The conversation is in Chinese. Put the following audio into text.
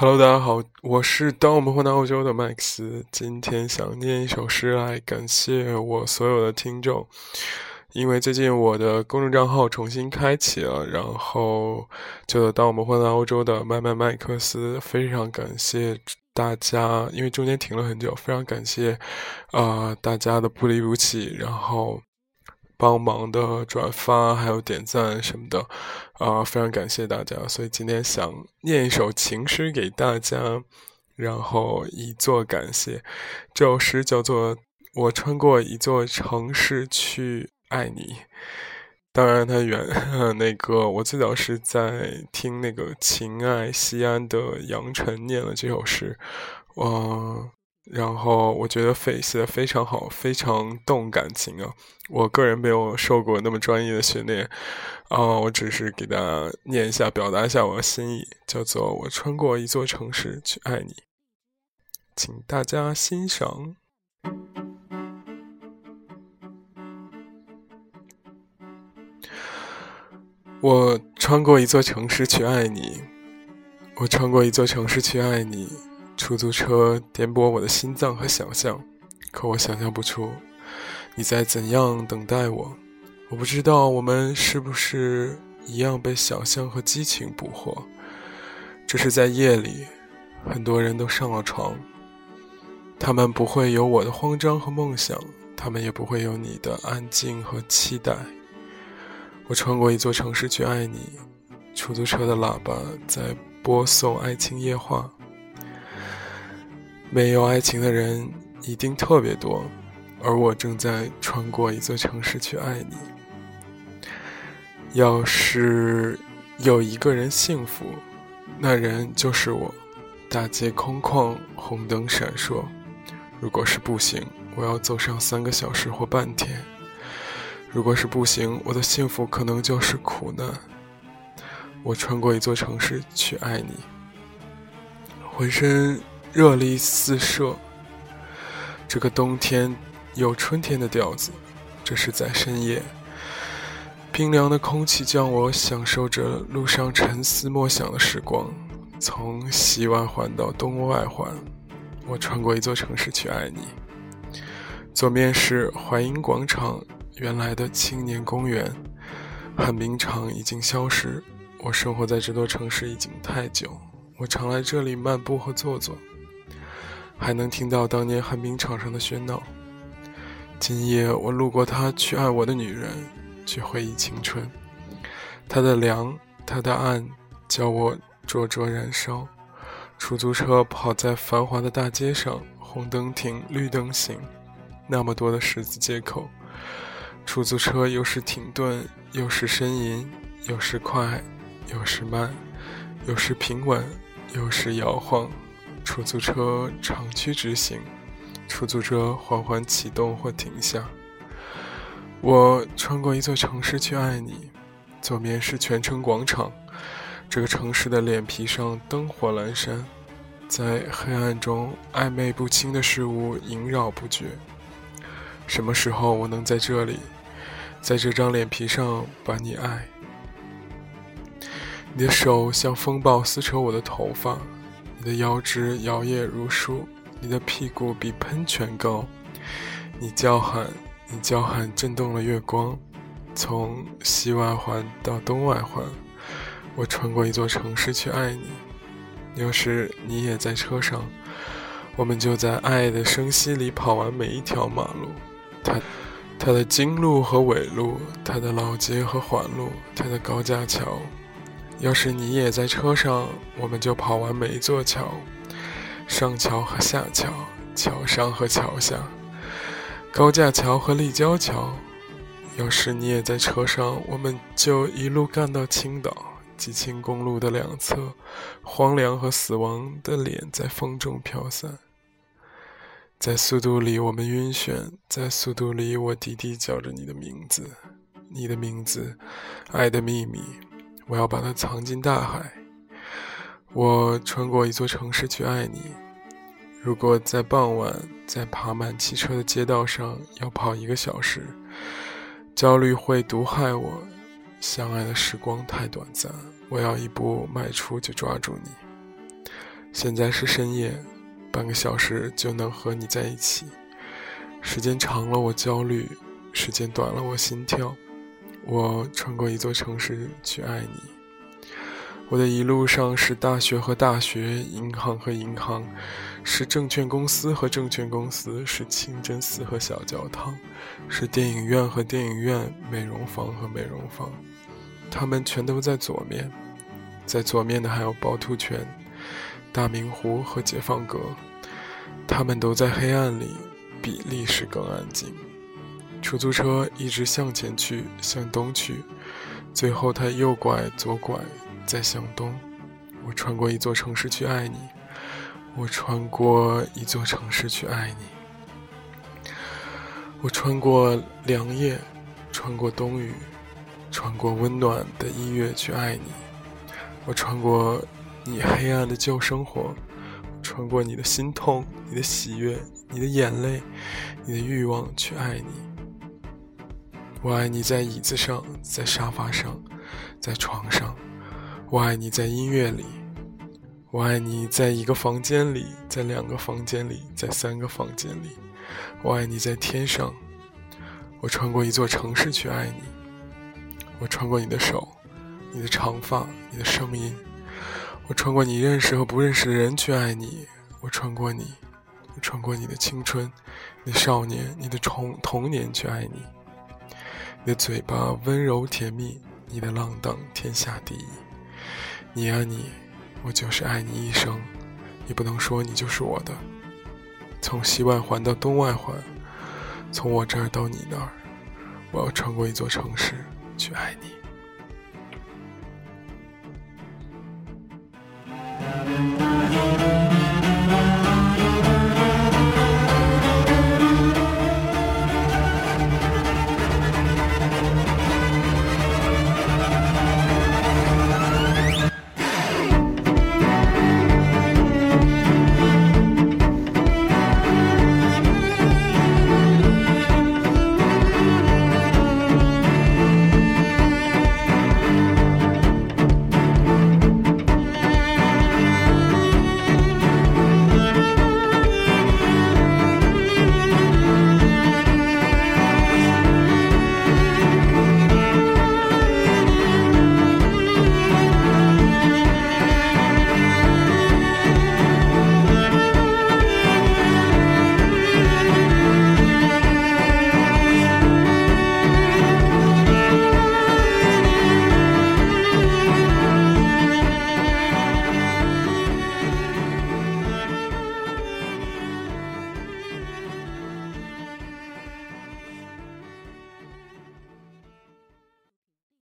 Hello，大家好，我是当我们混到欧洲的麦克斯。今天想念一首诗来感谢我所有的听众，因为最近我的公众账号重新开启了，然后就当我们混到欧洲的麦麦麦克斯，非常感谢大家，因为中间停了很久，非常感谢啊大家的不离不弃，然后。帮忙的转发还有点赞什么的，啊，非常感谢大家。所以今天想念一首情诗给大家，然后以作感谢。这首诗叫做《我穿过一座城市去爱你》。当然，它原那个我最早是在听那个情爱西安的杨晨念了这首诗，哇。然后我觉得非写的非常好，非常动感情啊！我个人没有受过那么专业的训练，啊，我只是给大家念一下，表达一下我的心意，叫做“我穿过一座城市去爱你”，请大家欣赏。我穿过一座城市去爱你，我穿过一座城市去爱你。出租车颠簸我的心脏和想象，可我想象不出你在怎样等待我。我不知道我们是不是一样被想象和激情捕获。这是在夜里，很多人都上了床，他们不会有我的慌张和梦想，他们也不会有你的安静和期待。我穿过一座城市去爱你，出租车的喇叭在播送爱情夜话。没有爱情的人一定特别多，而我正在穿过一座城市去爱你。要是有一个人幸福，那人就是我。大街空旷，红灯闪烁。如果是步行，我要走上三个小时或半天。如果是步行，我的幸福可能就是苦难。我穿过一座城市去爱你，浑身。热力四射，这个冬天有春天的调子。这是在深夜，冰凉的空气将我享受着路上沉思默想的时光。从西外环到东外环，我穿过一座城市去爱你。左面是淮阴广场，原来的青年公园，旱冰场已经消失。我生活在这座城市已经太久，我常来这里漫步和坐坐。还能听到当年旱冰场上的喧闹。今夜我路过他，去爱我的女人，去回忆青春。他的凉，他的暗，叫我灼灼燃烧。出租车跑在繁华的大街上，红灯停，绿灯行，那么多的十字街口。出租车有时停顿，有时呻吟，有时快，有时慢，有时平稳，有时摇晃。出租车长驱直行，出租车缓缓启动或停下。我穿过一座城市去爱你，左面是泉城广场，这个城市的脸皮上灯火阑珊，在黑暗中暧昧不清的事物萦绕不绝。什么时候我能在这里，在这张脸皮上把你爱？你的手像风暴撕扯我的头发。你的腰肢摇曳如梳，你的屁股比喷泉高。你叫喊，你叫喊，震动了月光。从西外环到东外环，我穿过一座城市去爱你。要是你也在车上，我们就在爱的声息里跑完每一条马路。它，它的经路和纬路，它的老街和环路，它的高架桥。要是你也在车上，我们就跑完每一座桥，上桥和下桥，桥上和桥下，高架桥和立交桥。要是你也在车上，我们就一路干到青岛，吉庆公路的两侧，荒凉和死亡的脸在风中飘散。在速度里，我们晕眩；在速度里，我低低叫着你的名字，你的名字，爱的秘密。我要把它藏进大海。我穿过一座城市去爱你。如果在傍晚，在爬满汽车的街道上要跑一个小时，焦虑会毒害我。相爱的时光太短暂，我要一步迈出就抓住你。现在是深夜，半个小时就能和你在一起。时间长了我焦虑，时间短了我心跳。我穿过一座城市去爱你。我的一路上是大学和大学，银行和银行，是证券公司和证券公司，是清真寺和小教堂，是电影院和电影院，美容房和美容房。他们全都在左面，在左面的还有趵突泉、大明湖和解放阁。他们都在黑暗里，比历史更安静。出租车一直向前去，向东去，最后它右拐左拐，再向东。我穿过一座城市去爱你，我穿过一座城市去爱你，我穿过凉夜，穿过冬雨，穿过温暖的音乐去爱你，我穿过你黑暗的旧生活，穿过你的心痛、你的喜悦、你的眼泪、你的欲望去爱你。我爱你在椅子上，在沙发上，在床上；我爱你在音乐里；我爱你在一个房间里，在两个房间里，在三个房间里；我爱你在天上。我穿过一座城市去爱你。我穿过你的手，你的长发，你的声音。我穿过你认识和不认识的人去爱你。我穿过你，我穿过你的青春，你的少年，你的童童年去爱你。你的嘴巴温柔甜蜜，你的浪荡天下第一。你啊你，我就是爱你一生，你不能说你就是我的。从西外环到东外环，从我这儿到你那儿，我要穿过一座城市去爱你。